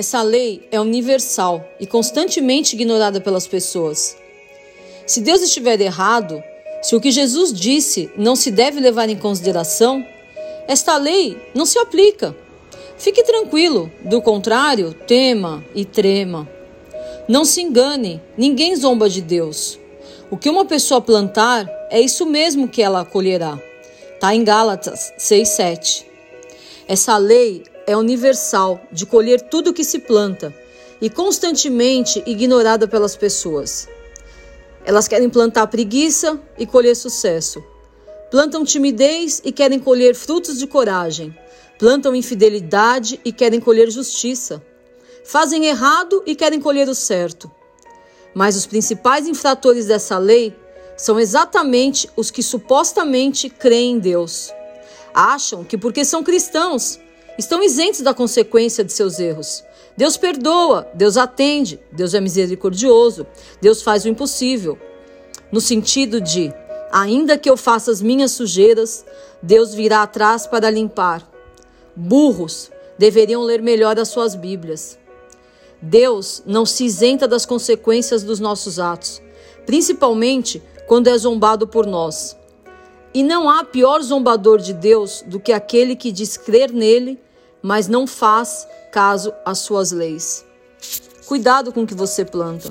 Essa lei é universal e constantemente ignorada pelas pessoas. Se Deus estiver errado, se o que Jesus disse não se deve levar em consideração, esta lei não se aplica. Fique tranquilo, do contrário, tema e trema. Não se engane, ninguém zomba de Deus. O que uma pessoa plantar é isso mesmo que ela colherá. Está em Gálatas 6,7. Essa lei é universal de colher tudo que se planta e constantemente ignorada pelas pessoas. Elas querem plantar preguiça e colher sucesso. Plantam timidez e querem colher frutos de coragem. Plantam infidelidade e querem colher justiça. Fazem errado e querem colher o certo. Mas os principais infratores dessa lei são exatamente os que supostamente creem em Deus. Acham que porque são cristãos, estão isentos da consequência de seus erros. Deus perdoa, Deus atende, Deus é misericordioso, Deus faz o impossível. No sentido de, ainda que eu faça as minhas sujeiras, Deus virá atrás para limpar. Burros deveriam ler melhor as suas Bíblias. Deus não se isenta das consequências dos nossos atos, principalmente quando é zombado por nós. E não há pior zombador de Deus do que aquele que diz crer nele, mas não faz caso às suas leis. Cuidado com o que você planta.